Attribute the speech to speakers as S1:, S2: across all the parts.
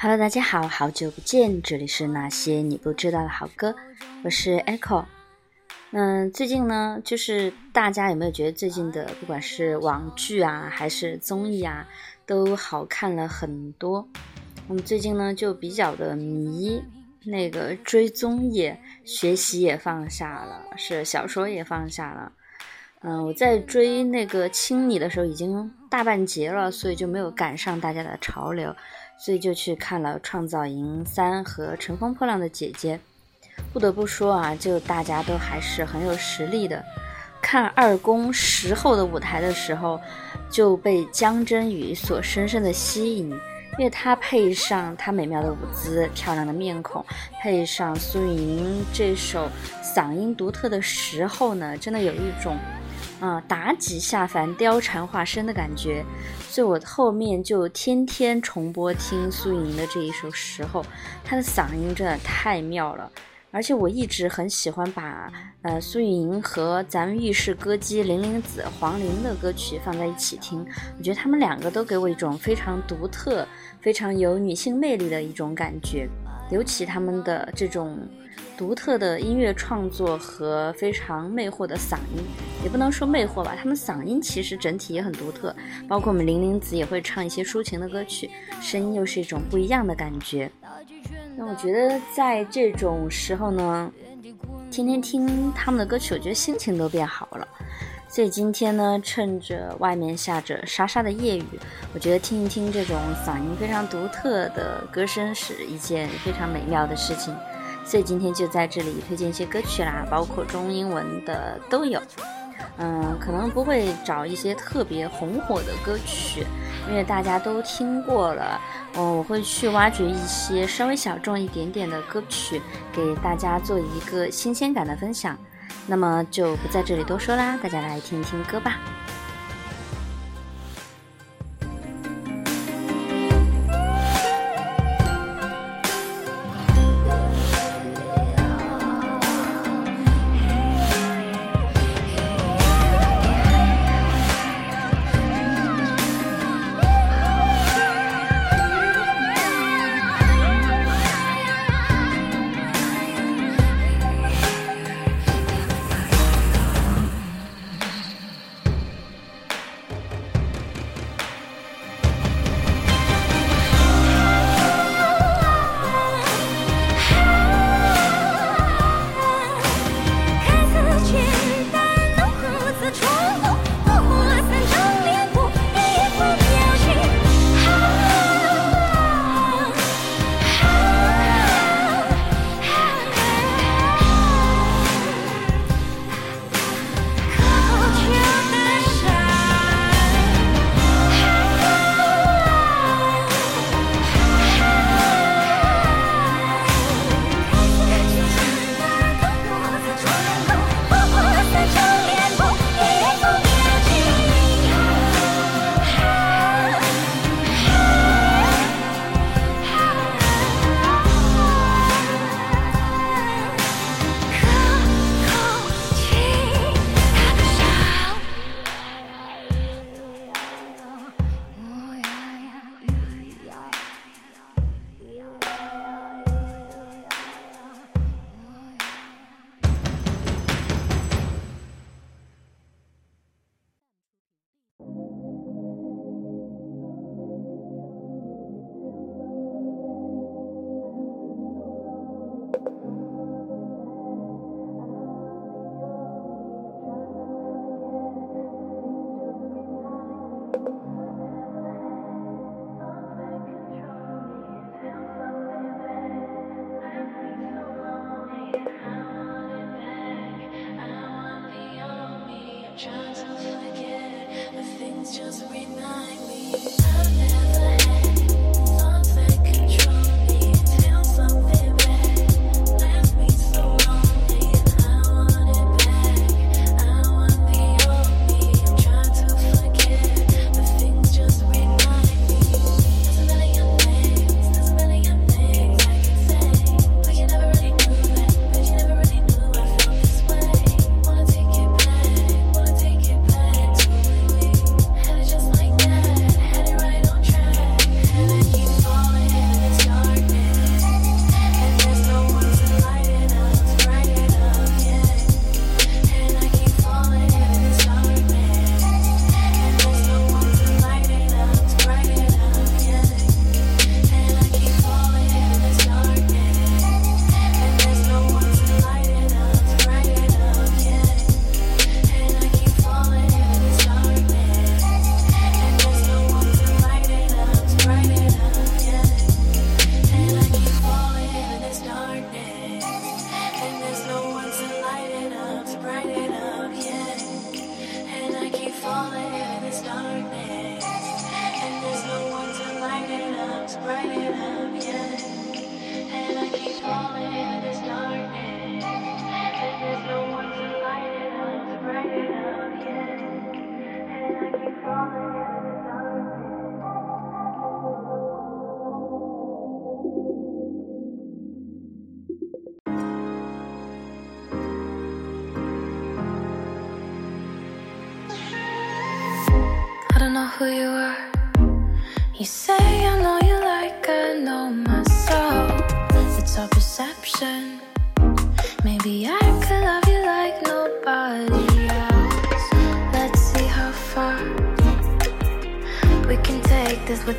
S1: Hello，大家好，好久不见，这里是那些你不知道的好歌，我是 Echo。嗯，最近呢，就是大家有没有觉得最近的不管是网剧啊，还是综艺啊，都好看了很多？我们最近呢就比较的迷那个追综艺，学习也放下了，是小说也放下了。嗯，我在追那个《青你》的时候已经大半截了，所以就没有赶上大家的潮流。所以就去看了《创造营三》和《乘风破浪的姐姐》，不得不说啊，就大家都还是很有实力的。看二宫十后的舞台的时候，就被姜真宇所深深的吸引，因为她配上她美妙的舞姿、漂亮的面孔，配上苏运莹这首嗓音独特的时候呢，真的有一种。啊，妲己下凡，貂蝉化身的感觉，所以我后面就天天重播听苏运莹的这一首时候，她的嗓音真的太妙了，而且我一直很喜欢把呃苏运莹和咱们浴室歌姬玲玲子黄龄的歌曲放在一起听，我觉得他们两个都给我一种非常独特、非常有女性魅力的一种感觉，尤其他们的这种。独特的音乐创作和非常魅惑的嗓音，也不能说魅惑吧，他们嗓音其实整体也很独特。包括我们玲玲子也会唱一些抒情的歌曲，声音又是一种不一样的感觉。那我觉得在这种时候呢，天天听他们的歌曲，我觉得心情都变好了。所以今天呢，趁着外面下着沙沙的夜雨，我觉得听一听这种嗓音非常独特的歌声是一件非常美妙的事情。所以今天就在这里推荐一些歌曲啦，包括中英文的都有。嗯，可能不会找一些特别红火的歌曲，因为大家都听过了。嗯，我会去挖掘一些稍微小众一点点的歌曲，给大家做一个新鲜感的分享。那么就不在这里多说啦，大家来听一听歌吧。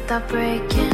S2: Without breaking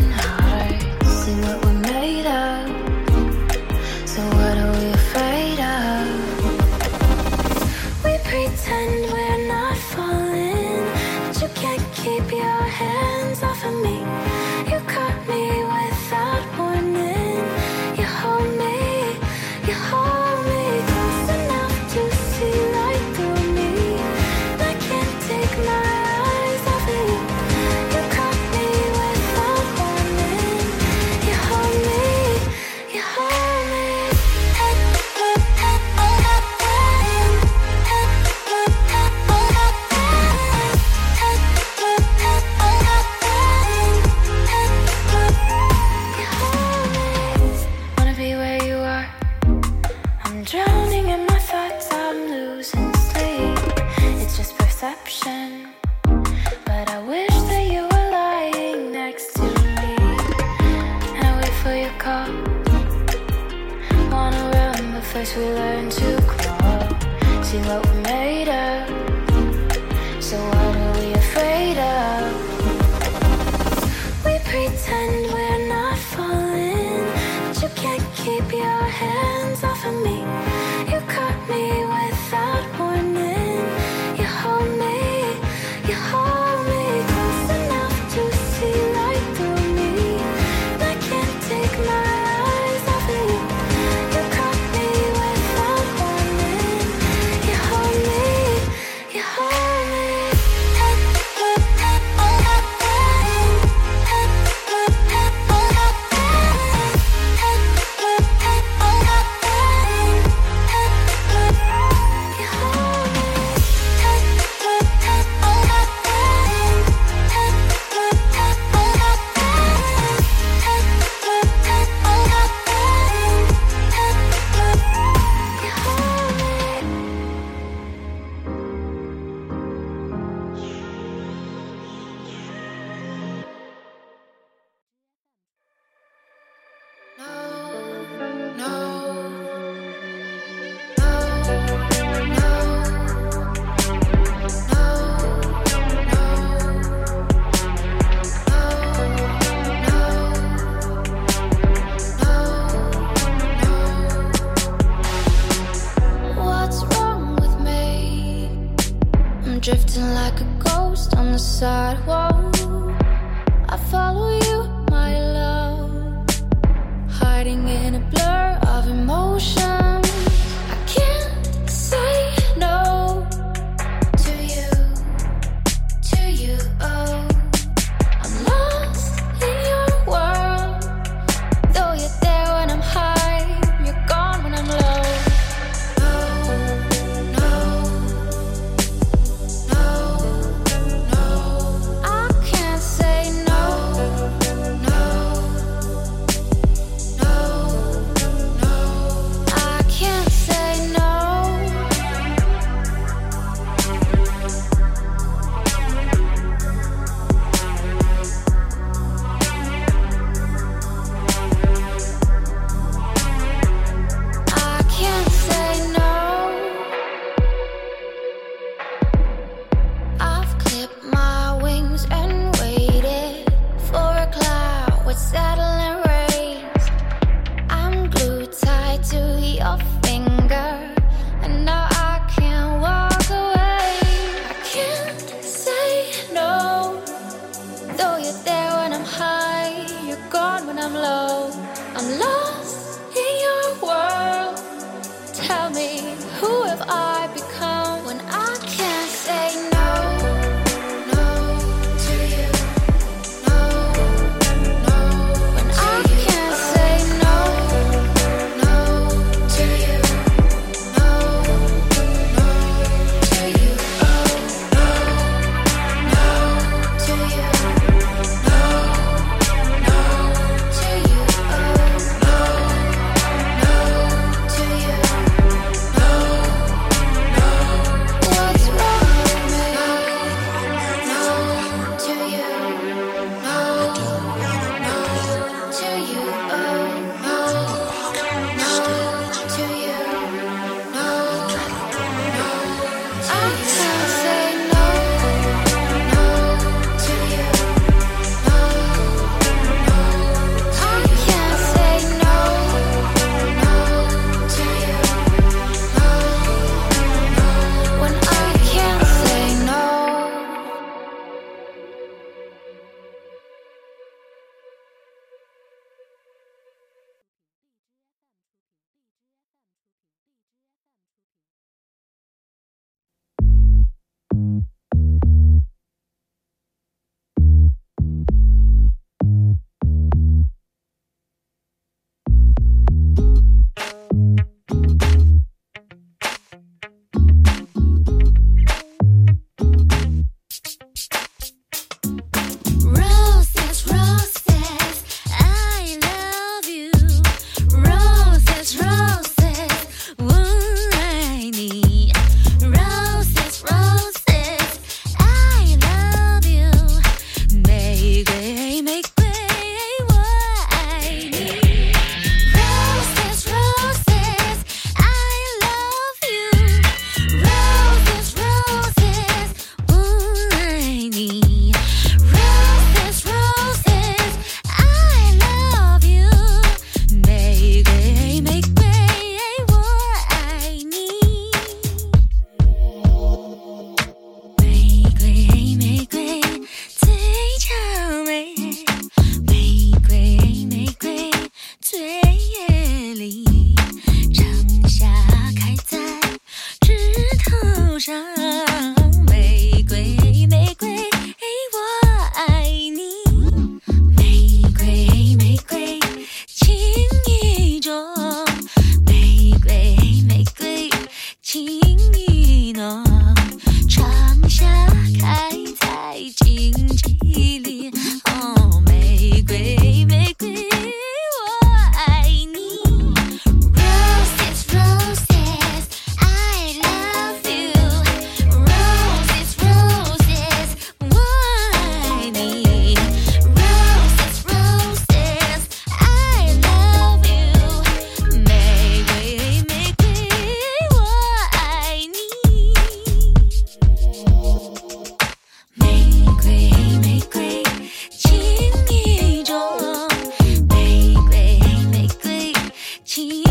S3: cheese.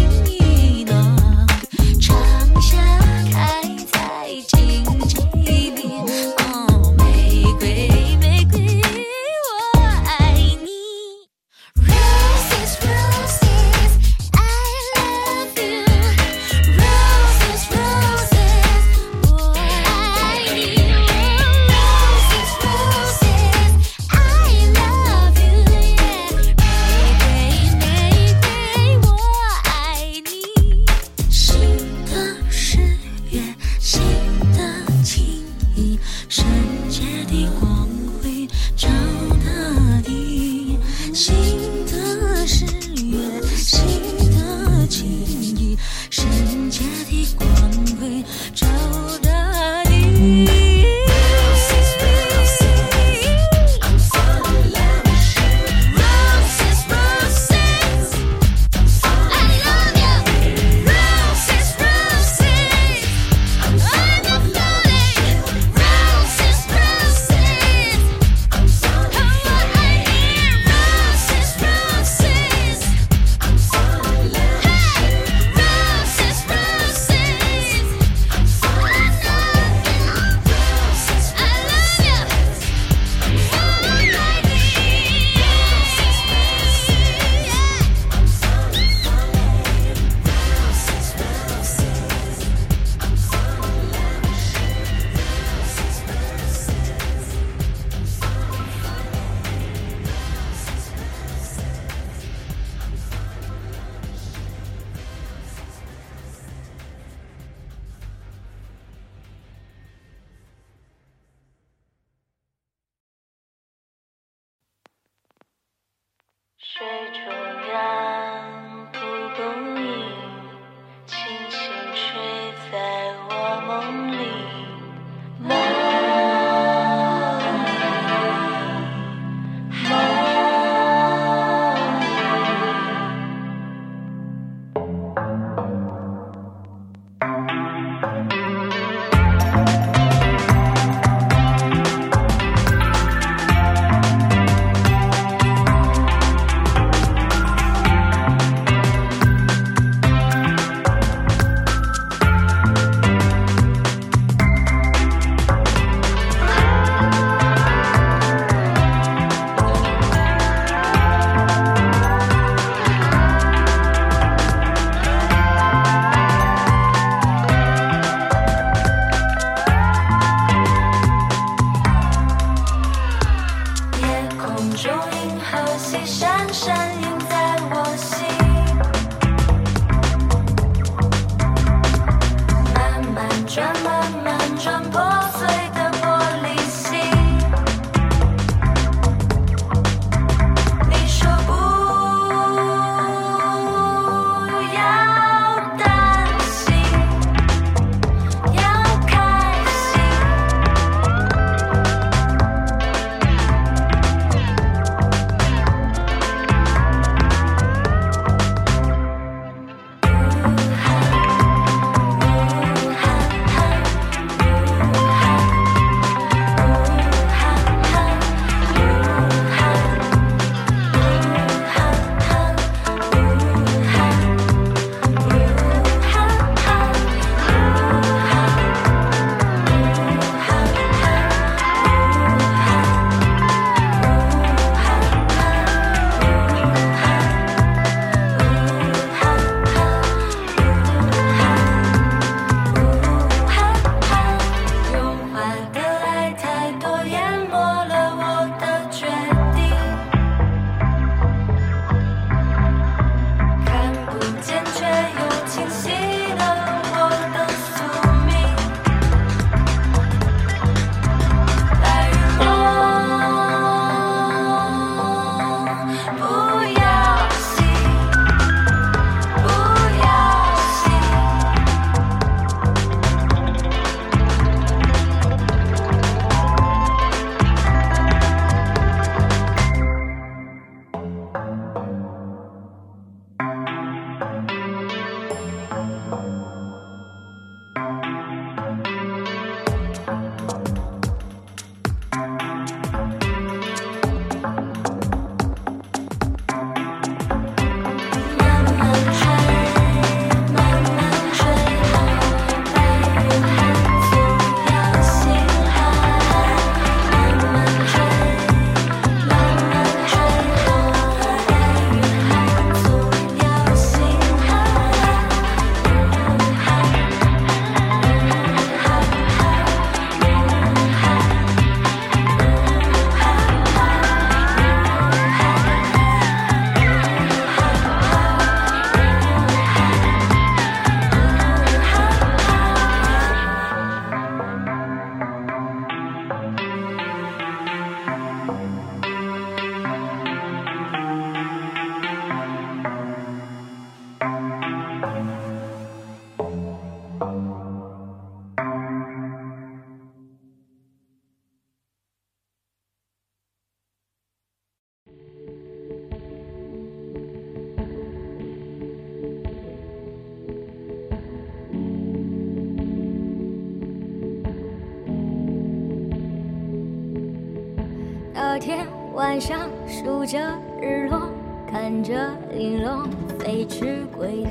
S4: 昨天晚上，数着日落，看着玲珑飞驰归来，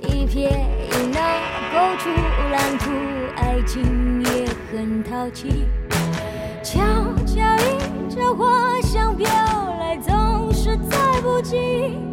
S4: 一撇一捺勾出蓝图。爱情也很淘气，悄悄迎着花香飘来，总是在不经意。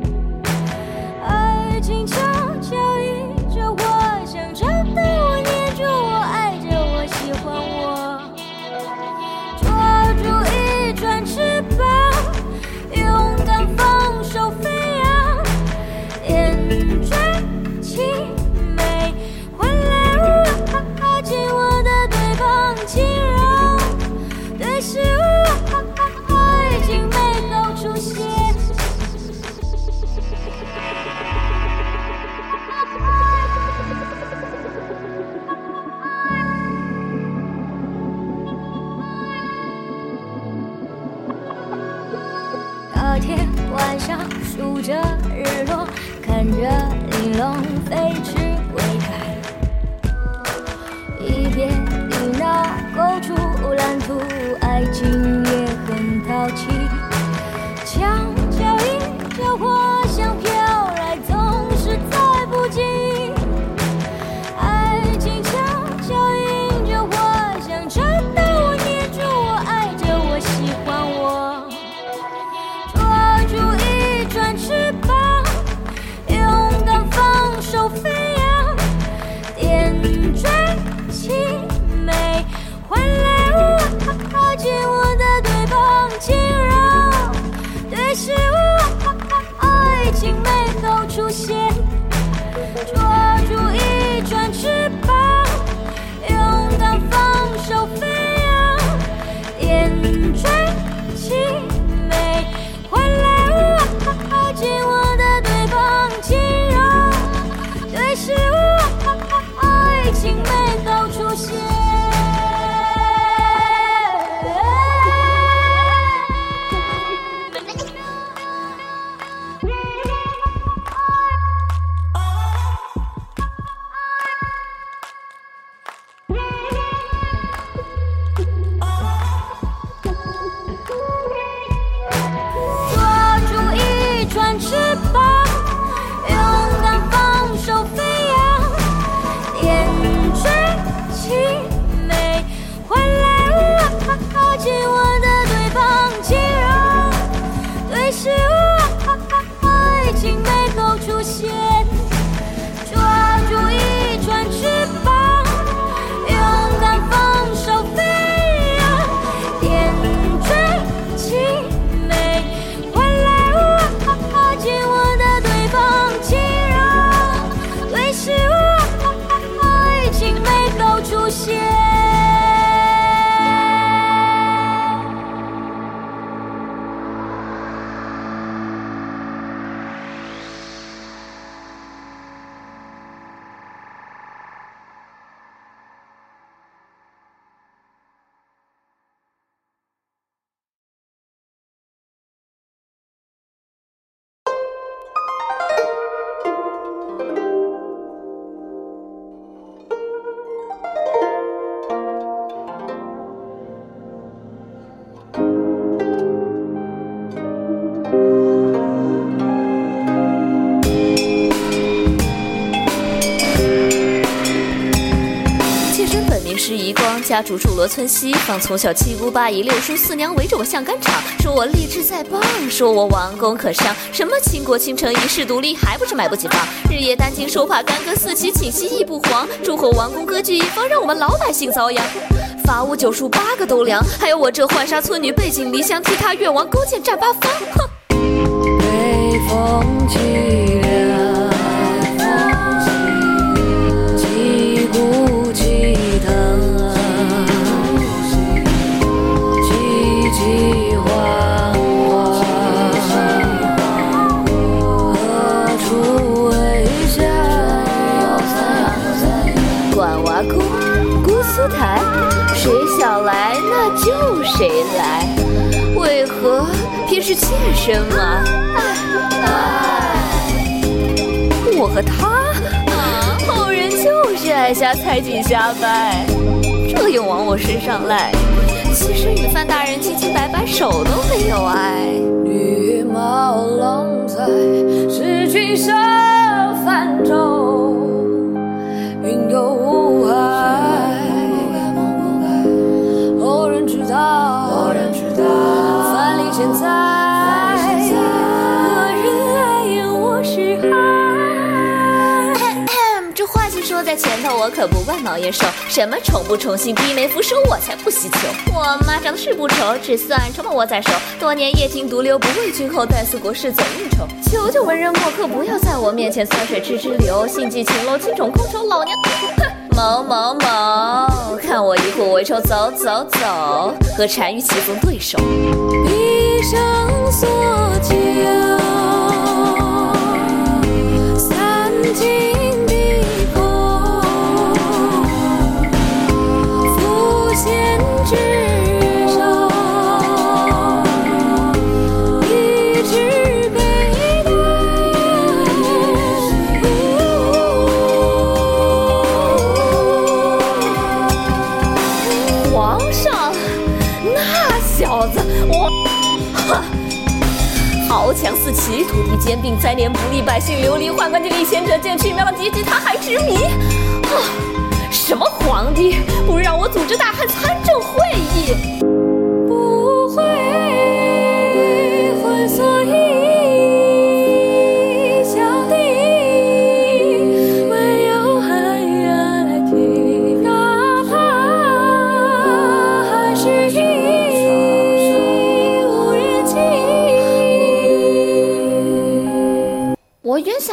S4: 着
S3: 日落，看着
S5: 之遗光，家主住罗村西方。从小七姑八姨六叔四娘围着我像干场，说我励志在棒，说我王公可上。什么倾国倾城一世独立，还不是买不起房？日夜担惊受怕，干戈四起，寝息亦不黄。诸侯王公割据一方，让我们老百姓遭殃。伐吴九叔八个都凉，还有我这浣纱村女背井离乡，替他越王勾践战八方。哼。
S3: 北风
S5: 起谁来。为何偏是妾身嘛？我和他，后人就是爱瞎猜忌瞎掰，这又往我身上赖。其实与范大人清清白白，手都没有挨。
S3: 绿毛龙在是君上泛舟，云游五海。现在，何人爱言我是爱？
S5: 这话就说在前头，我可不惯毛爷瘦。什么宠不宠幸，低眉俯首，我才不稀求。我妈长得是不丑，只算筹码握在手。多年夜听独流，不畏君后，但思国事总应酬。求求文人墨客，不要在我面前酸水痴痴流，心计情楼，轻宠空愁，老娘。哼，某某某，看我一壶为愁，走走走，和单于棋逢对手。生所求。土地兼并，灾年不利，百姓流离，宦官见立贤者见去，苗阶级他还执迷。啊，什么皇帝？不如让我组织大汉参政会议。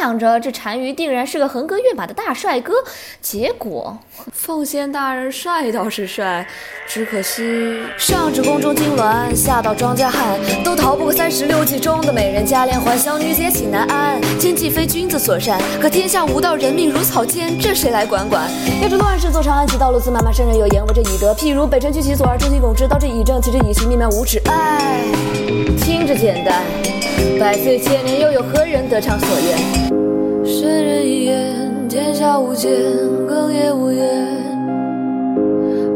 S5: 想着这单于定然是个横戈跃马的大帅哥，结果奉先大人帅倒是帅，只可惜上至宫中金銮，下到庄稼汉，都逃不过三十六计中的美人加连环，小女子也岂难安？奸计非君子所善，可天下无道，人命如草芥，这谁来管管？要知乱世做长安，其道路自漫漫，圣人有言，为这以德。譬如北辰居其所而中心拱之，道之以政，其之以刑，命蛮无耻。唉，听着简单，百岁千年，又有何人得偿所愿？
S4: 圣人一言，天下无间，更也无言。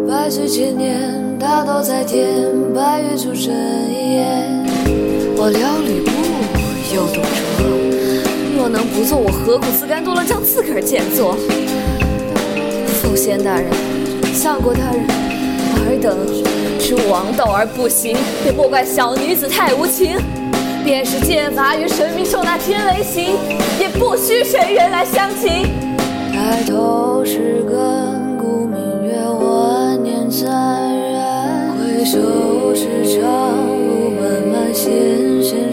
S4: 百岁千年，大道在天，白月出真言。
S5: 我料吕布，又懂哲。若能不做，我何苦自甘堕落，将自个儿贱做？奉先大人，相国大人，尔等知王道而不行，便莫怪小女子太无情。便是剑法与神明受那天雷刑，也不需谁人来相请。
S4: 抬头是亘古明月，万年残然。回首是长路漫漫，纤纤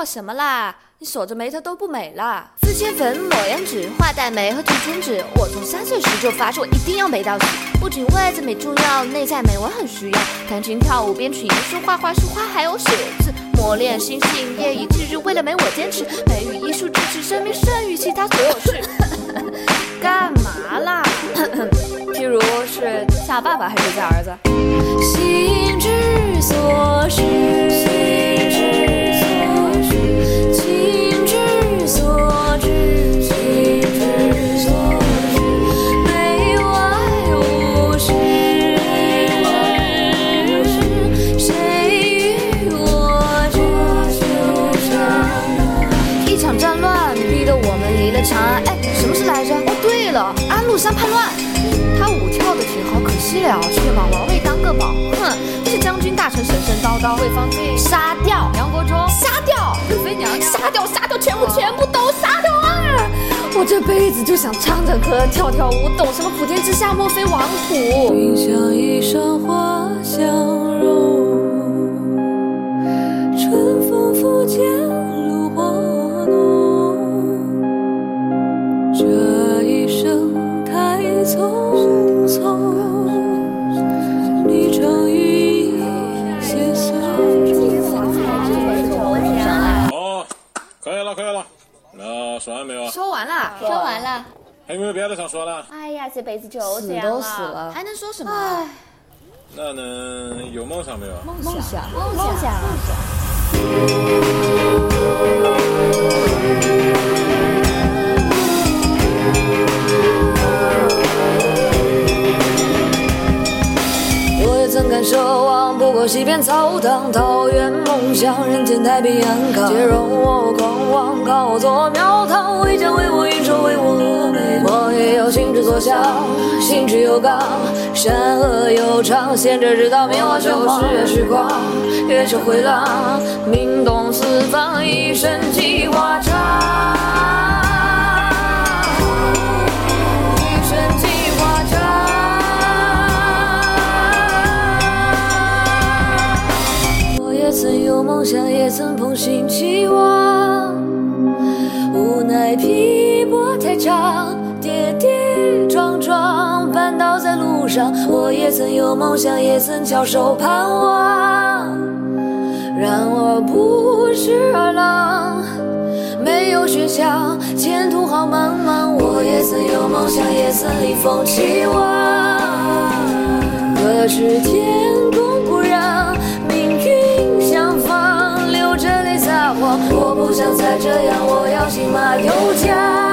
S5: 做什么啦？你锁着眉头都不美了。字千粉，抹胭脂，画黛眉和涂唇脂。我从三岁时就发誓，我一定要美到死。不仅外在美重要，内在美我很需要。弹琴、跳舞、编曲、吟诗、画画、书画，还有写字。磨练心性，夜以继日，为了美我坚持。美与艺术支持生命，胜于其他所有事。干嘛啦？譬如是嫁爸爸还是嫁儿子？
S4: 心之所至，
S5: 长安。哎，什么事来着？哦，对了，安禄山叛乱。他舞跳的挺好，可惜了，却把王位当个宝。哼，这些将军大臣神神叨叨，魏方静杀掉，杨国忠杀掉，贵妃娘娘杀掉，杀掉，全部全部都杀掉啊！我这辈子就想唱唱歌，跳跳舞，懂什么普天之下莫非王土？
S4: 云想衣裳花相容，
S6: 还有没有别的想说的？
S5: 哎呀，这辈子就
S1: 死都死了
S5: 还能说什么？
S6: 那能有梦想没有？
S5: 梦想，梦想。
S4: 我也曾感受望不过西边草堂，桃源梦想，人间太平安康。且容我狂妄，靠作庙堂，为将为我运筹，为我也有心之所向，心之有刚，善恶有常，贤者之道，名花秋实月时光，月车回廊，名动四方，一身计划长。一身计划长。我也曾有梦想，也曾捧心期望，无奈拼搏太长，跌跌撞撞绊倒在路上。我也曾有梦想，也曾翘首盼望，然而不是二郎，没有学校，前途好茫茫。我也曾有梦想，也曾一风期望。可是天公不让，命运相仿，流着泪撒谎。我不想再这样，我要信马由缰。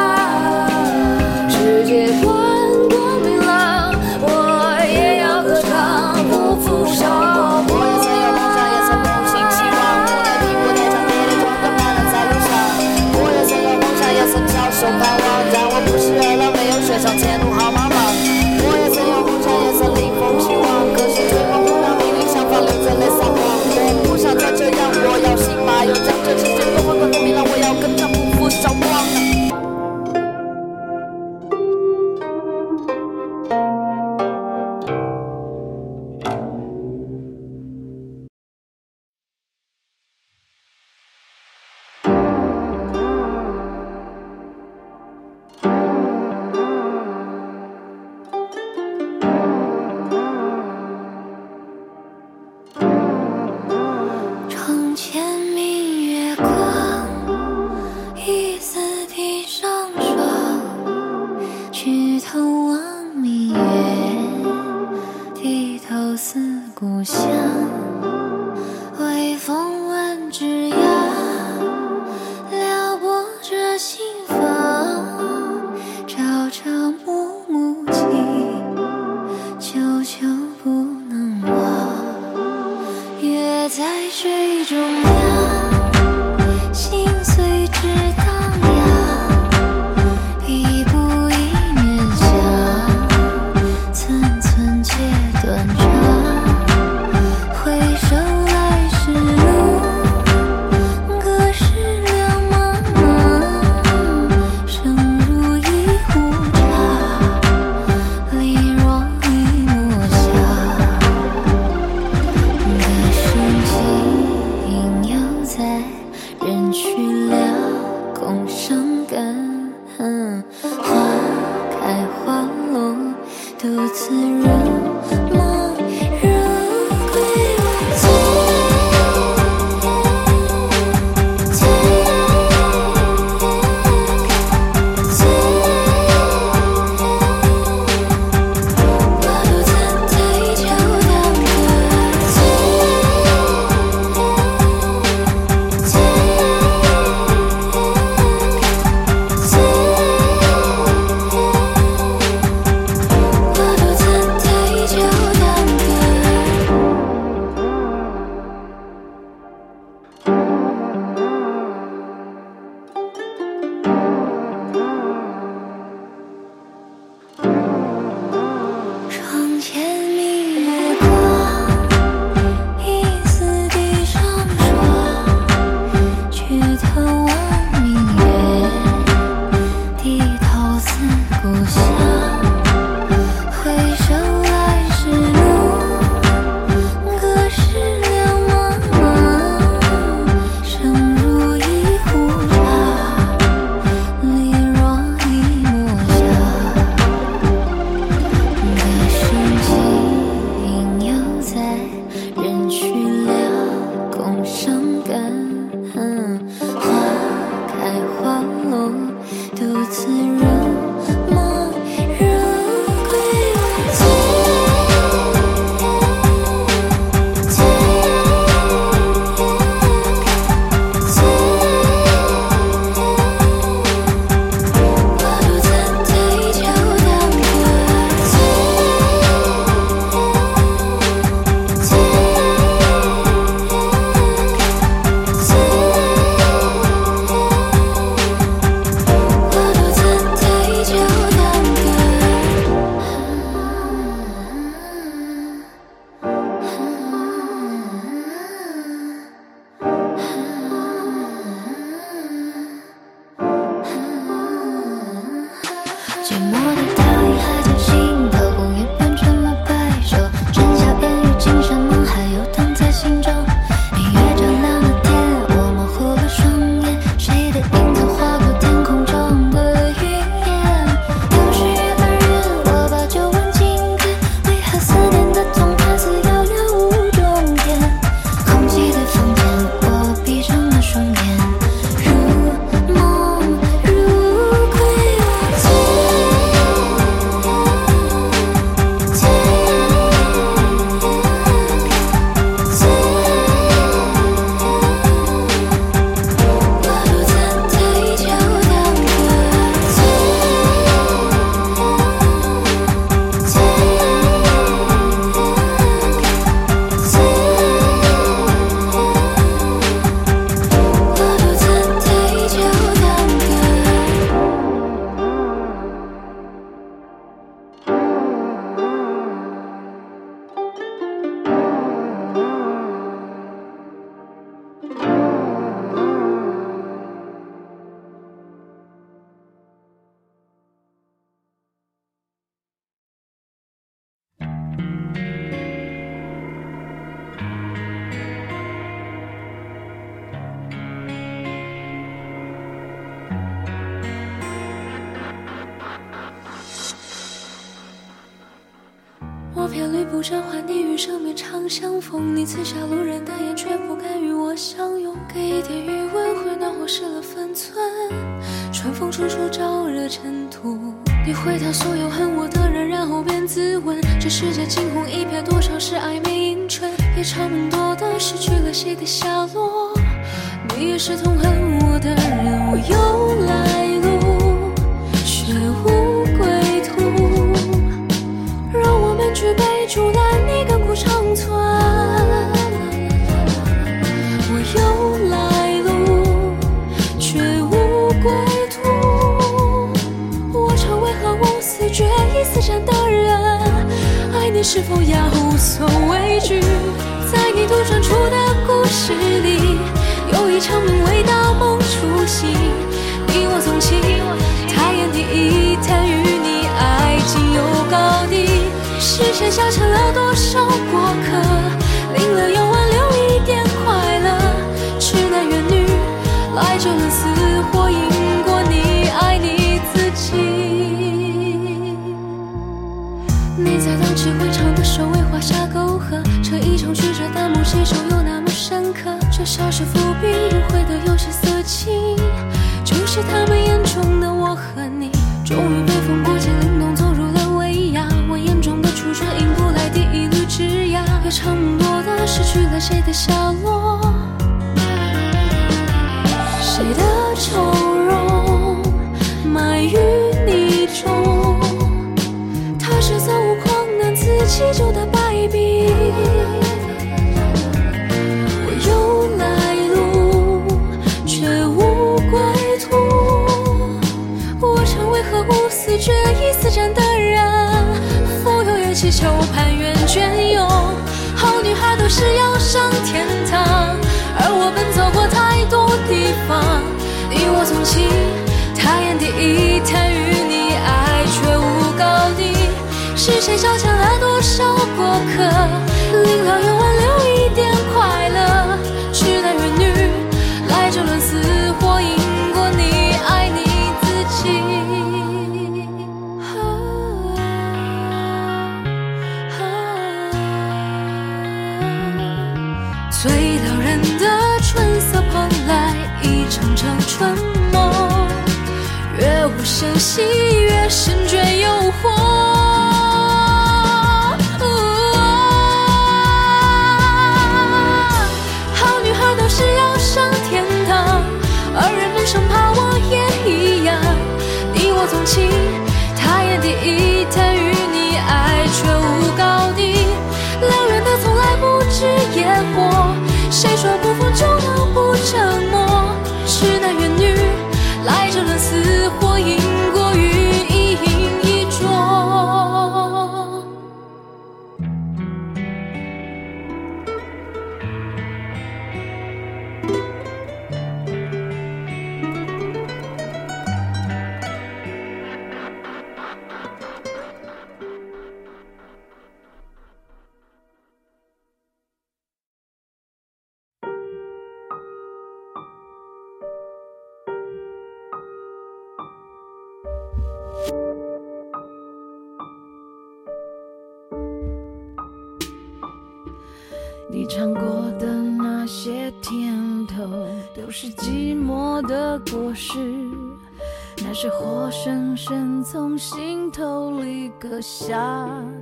S2: 生绵长相逢，你刺下路人的眼，却不敢与我相拥。给一点余温，会暖和失了分寸。春风处处招惹尘土，你回答所有恨我的人，然后便自问：这世界惊鸿一瞥，多少是暧昧迎春？夜长梦多的失去了谁的下落？你也是痛恨我的人，我有来山的人，爱你是否要无所畏惧？在你杜撰出的故事里，有一场名为大梦初醒。你我纵情，他眼底一探与你爱情有高低。是谁消沉了多少过你在荡气回肠的首尾画下沟壑，这一场曲折但梦谁手又那么深刻？这小是伏笔，会得有些色情，就是他们眼中的我和你，终于被风不解灵动走入了微娅。我眼中的初春，迎不来第一缕枝桠，夜长梦多的失去了谁的下落？谁的愁容埋于澜自己就的败笔。我有来路，却无归途。我常为何无死决一死战的人，富有也祈求攀援隽永。好女孩都是要上天堂，而我奔走过太多地方。你我纵情，他言第一谈与是谁消遣了多少过客？临了又挽留一点快乐。痴男怨女，来这轮死火，赢过你爱你自己。最撩人的春色蓬莱一场场春梦，越无声息，越深觉诱惑。一谈与你爱却无高低。燎原的从来不知烟火，谁说不疯就能不沉默？
S7: 你尝过的那些甜头，都是寂寞的果实。那是活生生从心头里割下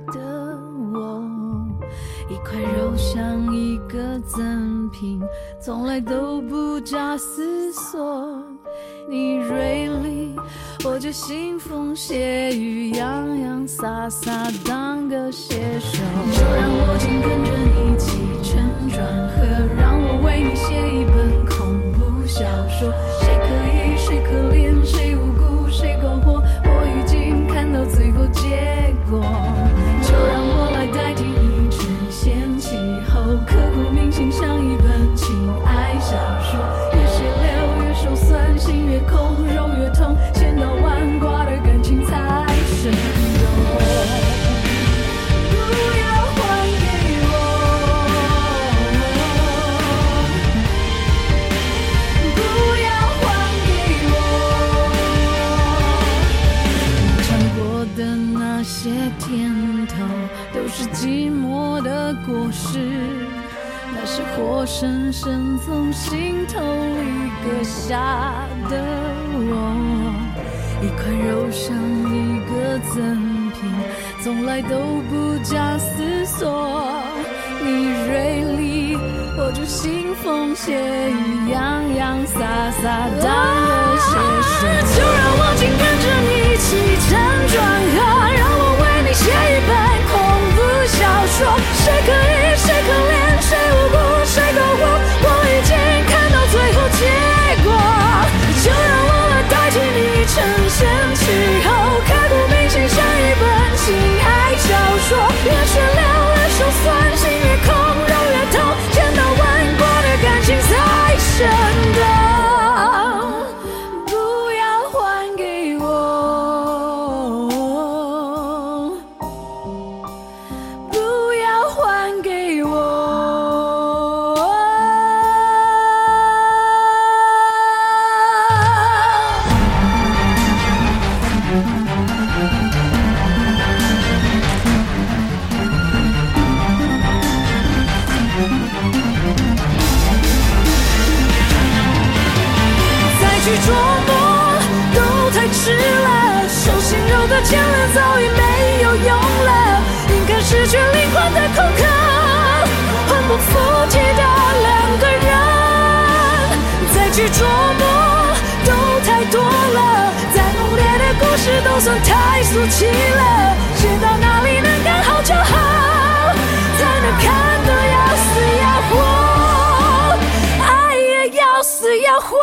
S7: 的我，一块肉像一个赠品，从来都不假思索。你锐利，我就腥风血雨，洋洋洒洒当个写手。就让我紧跟着你起承转合，让我为你写一本恐怖小说。谁可疑，谁可怜，谁无辜，谁苟活，我已经看到最后结果。深深从心头里割下的我，
S2: 一块肉像一个赠品，从来都不假思索。你锐利，我就腥风血雨，洋洋洒洒，当了些什么？就让我紧跟着你起承转合，让我为你写一本小说。谁可疑，谁可怜，谁无辜，谁苟活？我已经看到最后结果，就让我来代替你承先启后，刻骨铭心像一本情爱小说。越血流越手酸，心越空，肉越痛，见到玩过的感情才生琢磨都太多了，再浓烈的故事都算太俗气了，知道哪里能刚好就好，才能看得要死要活，爱也要死要活。